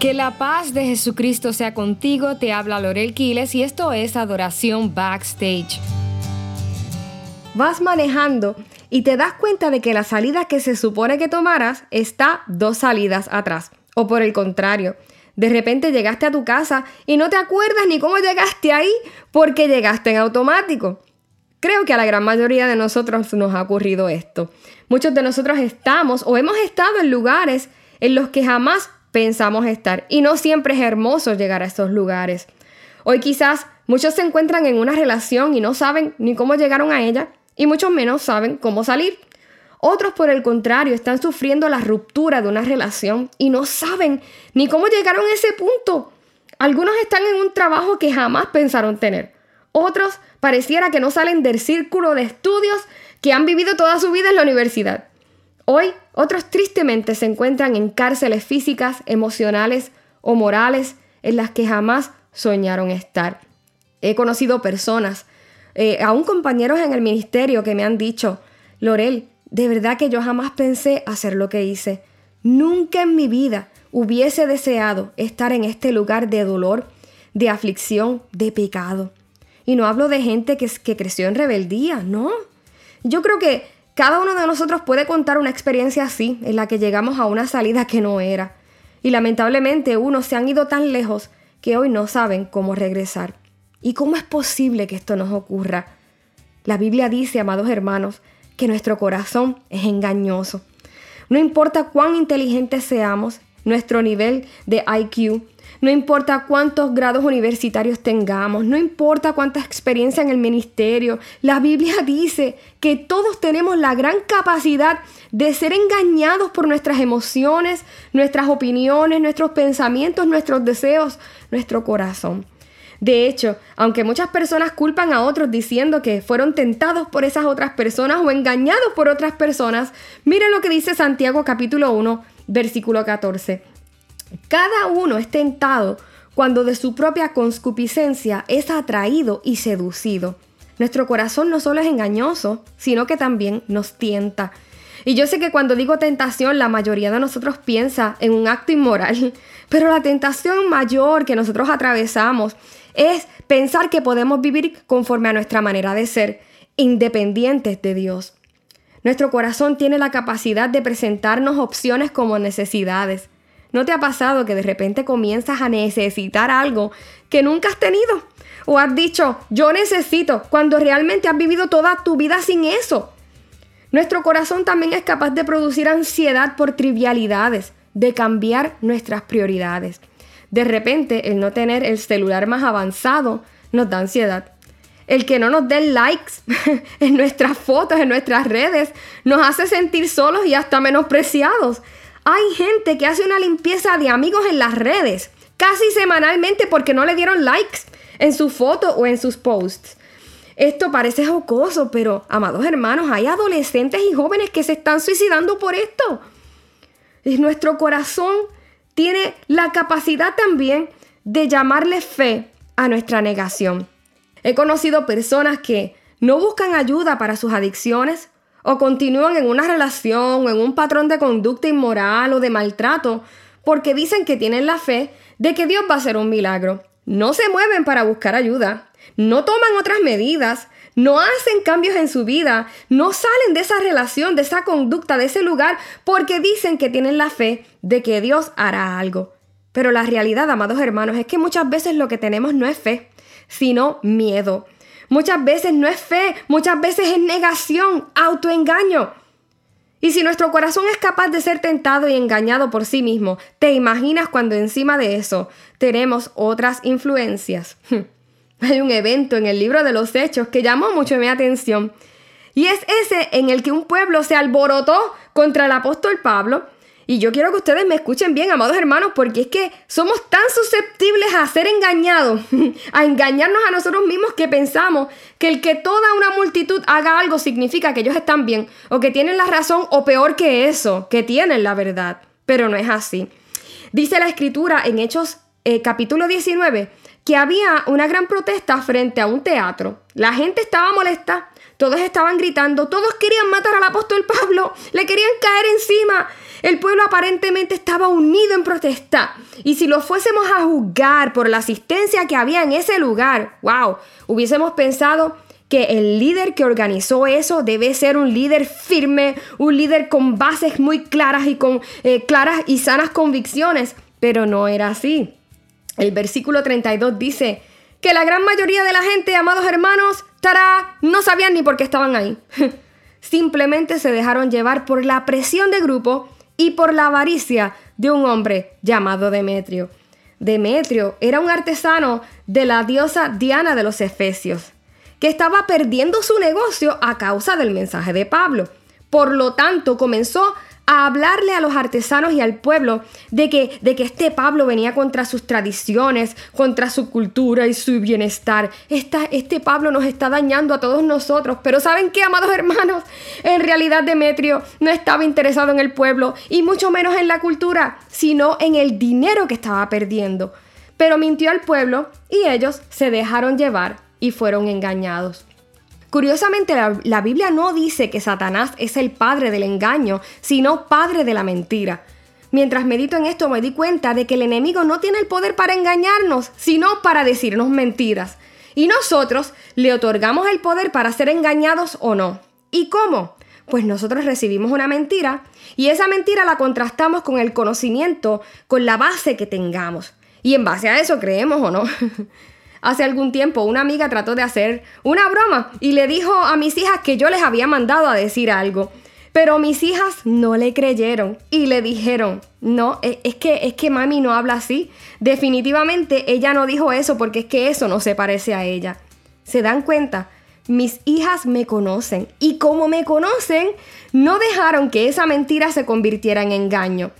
Que la paz de Jesucristo sea contigo, te habla Lorel Quiles y esto es Adoración Backstage. Vas manejando y te das cuenta de que la salida que se supone que tomaras está dos salidas atrás. O por el contrario, de repente llegaste a tu casa y no te acuerdas ni cómo llegaste ahí porque llegaste en automático. Creo que a la gran mayoría de nosotros nos ha ocurrido esto. Muchos de nosotros estamos o hemos estado en lugares en los que jamás pensamos estar. Y no siempre es hermoso llegar a esos lugares. Hoy quizás muchos se encuentran en una relación y no saben ni cómo llegaron a ella y mucho menos saben cómo salir. Otros, por el contrario, están sufriendo la ruptura de una relación y no saben ni cómo llegaron a ese punto. Algunos están en un trabajo que jamás pensaron tener. Otros pareciera que no salen del círculo de estudios que han vivido toda su vida en la universidad. Hoy, otros tristemente se encuentran en cárceles físicas, emocionales o morales en las que jamás soñaron estar. He conocido personas, eh, aún compañeros en el ministerio que me han dicho, Lorel, de verdad que yo jamás pensé hacer lo que hice. Nunca en mi vida hubiese deseado estar en este lugar de dolor, de aflicción, de pecado. Y no hablo de gente que, que creció en rebeldía, no. Yo creo que cada uno de nosotros puede contar una experiencia así, en la que llegamos a una salida que no era. Y lamentablemente unos se han ido tan lejos que hoy no saben cómo regresar. ¿Y cómo es posible que esto nos ocurra? La Biblia dice, amados hermanos, que nuestro corazón es engañoso. No importa cuán inteligentes seamos, nuestro nivel de IQ, no importa cuántos grados universitarios tengamos, no importa cuánta experiencia en el ministerio, la Biblia dice que todos tenemos la gran capacidad de ser engañados por nuestras emociones, nuestras opiniones, nuestros pensamientos, nuestros deseos, nuestro corazón. De hecho, aunque muchas personas culpan a otros diciendo que fueron tentados por esas otras personas o engañados por otras personas, miren lo que dice Santiago capítulo 1, versículo 14. Cada uno es tentado cuando de su propia conscupiscencia es atraído y seducido. Nuestro corazón no solo es engañoso, sino que también nos tienta. Y yo sé que cuando digo tentación, la mayoría de nosotros piensa en un acto inmoral, pero la tentación mayor que nosotros atravesamos es pensar que podemos vivir conforme a nuestra manera de ser, independientes de Dios. Nuestro corazón tiene la capacidad de presentarnos opciones como necesidades. ¿No te ha pasado que de repente comienzas a necesitar algo que nunca has tenido? ¿O has dicho, yo necesito, cuando realmente has vivido toda tu vida sin eso? Nuestro corazón también es capaz de producir ansiedad por trivialidades, de cambiar nuestras prioridades. De repente, el no tener el celular más avanzado nos da ansiedad. El que no nos den likes en nuestras fotos, en nuestras redes, nos hace sentir solos y hasta menospreciados. Hay gente que hace una limpieza de amigos en las redes, casi semanalmente porque no le dieron likes en su foto o en sus posts. Esto parece jocoso, pero amados hermanos, hay adolescentes y jóvenes que se están suicidando por esto. Y nuestro corazón tiene la capacidad también de llamarle fe a nuestra negación. He conocido personas que no buscan ayuda para sus adicciones o continúan en una relación o en un patrón de conducta inmoral o de maltrato porque dicen que tienen la fe de que Dios va a hacer un milagro. No se mueven para buscar ayuda, no toman otras medidas, no hacen cambios en su vida, no salen de esa relación, de esa conducta, de ese lugar, porque dicen que tienen la fe de que Dios hará algo. Pero la realidad, amados hermanos, es que muchas veces lo que tenemos no es fe, sino miedo. Muchas veces no es fe, muchas veces es negación, autoengaño. Y si nuestro corazón es capaz de ser tentado y engañado por sí mismo, ¿te imaginas cuando encima de eso tenemos otras influencias? Hay un evento en el libro de los Hechos que llamó mucho mi atención. Y es ese en el que un pueblo se alborotó contra el apóstol Pablo y yo quiero que ustedes me escuchen bien, amados hermanos, porque es que somos tan susceptibles a ser engañados, a engañarnos a nosotros mismos que pensamos que el que toda una multitud haga algo significa que ellos están bien, o que tienen la razón, o peor que eso, que tienen la verdad. Pero no es así. Dice la escritura en Hechos eh, capítulo 19 que había una gran protesta frente a un teatro La gente estaba molesta, todos estaban gritando, todos querían matar al apóstol Pablo, le querían caer encima. El pueblo aparentemente estaba unido en protesta. Y si lo fuésemos a juzgar por la asistencia que había en ese lugar, wow, hubiésemos pensado que el líder que organizó eso debe ser un líder firme, un líder con bases muy claras y con eh, claras y sanas convicciones, pero no era así. El versículo 32 dice que la gran mayoría de la gente, amados hermanos, tará, no sabían ni por qué estaban ahí. Simplemente se dejaron llevar por la presión de grupo y por la avaricia de un hombre llamado Demetrio. Demetrio era un artesano de la diosa Diana de los Efesios que estaba perdiendo su negocio a causa del mensaje de Pablo. Por lo tanto, comenzó a hablarle a los artesanos y al pueblo de que, de que este Pablo venía contra sus tradiciones, contra su cultura y su bienestar. este Pablo nos está dañando a todos nosotros. Pero ¿saben qué, amados hermanos? En realidad Demetrio no estaba interesado en el pueblo y mucho menos en la cultura, sino en el dinero que estaba perdiendo. Pero mintió al pueblo y ellos se dejaron llevar y fueron engañados. Curiosamente, la, Biblia no dice que Satanás es el padre del engaño, sino padre de la mentira. Mientras medito en esto me di cuenta de que el enemigo no tiene el poder para engañarnos, sino para decirnos mentiras. Y nosotros le otorgamos el poder para ser engañados o no. ¿Y cómo? Pues nosotros recibimos una mentira y esa mentira la contrastamos con el conocimiento, con la base que tengamos. Y en base a eso creemos o no. Hace algún tiempo una amiga trató de hacer una broma y le dijo a mis hijas que yo les había mandado a decir algo. Pero mis hijas no le creyeron y le dijeron, no, e, es que, es que mami no habla así. Definitivamente ella no dijo eso porque es que eso no se parece a ella. ¿Se dan cuenta? Mis hijas me conocen y como me conocen, no dejaron que esa mentira se convirtiera en engaño.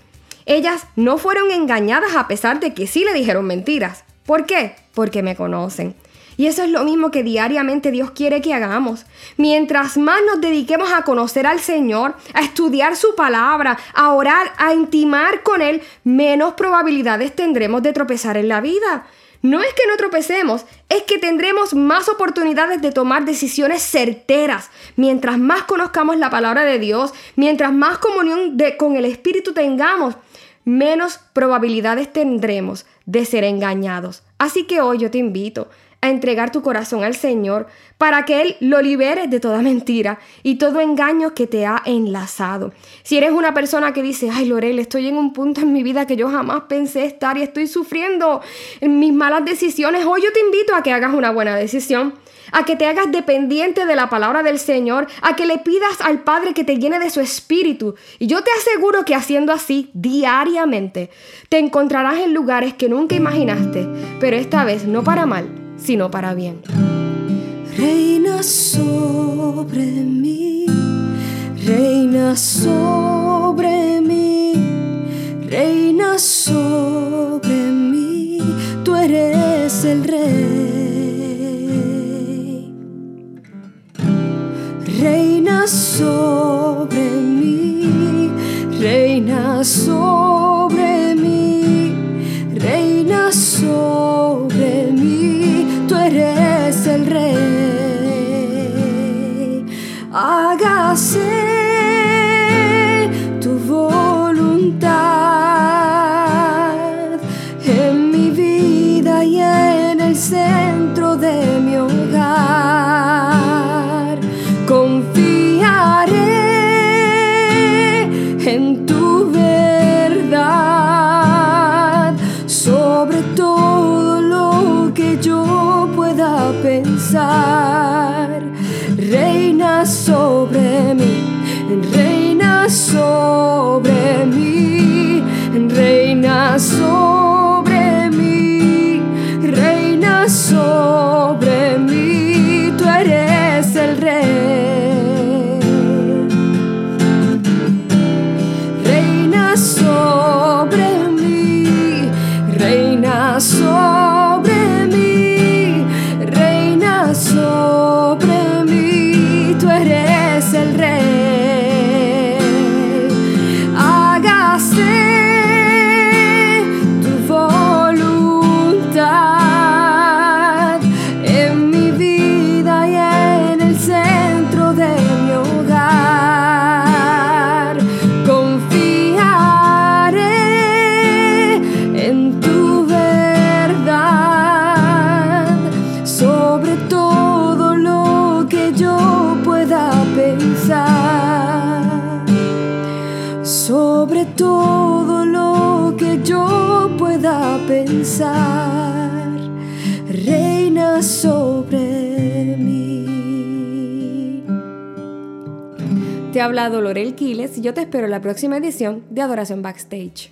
Ellas no fueron engañadas a pesar de que sí le dijeron mentiras. ¿Por qué? Porque me conocen. Y eso es lo mismo que diariamente Dios quiere que hagamos. Mientras más nos dediquemos a conocer al Señor, a estudiar su palabra, a orar, a intimar con Él, menos probabilidades tendremos de tropezar en la vida. No es que no tropecemos, es que tendremos más oportunidades de tomar decisiones certeras. Mientras más conozcamos la palabra de Dios, mientras más comunión con el Espíritu tengamos, menos probabilidades tendremos de ser engañados. Así que hoy yo te invito a entregar tu corazón al Señor para que Él lo libere de toda mentira y todo engaño que te ha enlazado. Si eres una persona que dice, ay Lorel, estoy en un punto en mi vida que yo jamás pensé estar y estoy sufriendo mis malas decisiones, hoy yo te invito a que hagas una buena decisión a que te hagas dependiente de la palabra del Señor, a que le pidas al Padre que te llene de su espíritu. Y yo te aseguro que haciendo así diariamente, te encontrarás en lugares que nunca imaginaste, pero esta vez no para mal, sino para bien. Reina sobre mí, reina sobre mí, reina sobre mí, tú eres el rey. Sobre mí, reina sobre todo lo que yo pueda pensar, reina sobre mí. Te ha hablado Lorel Quiles y yo te espero en la próxima edición de Adoración Backstage.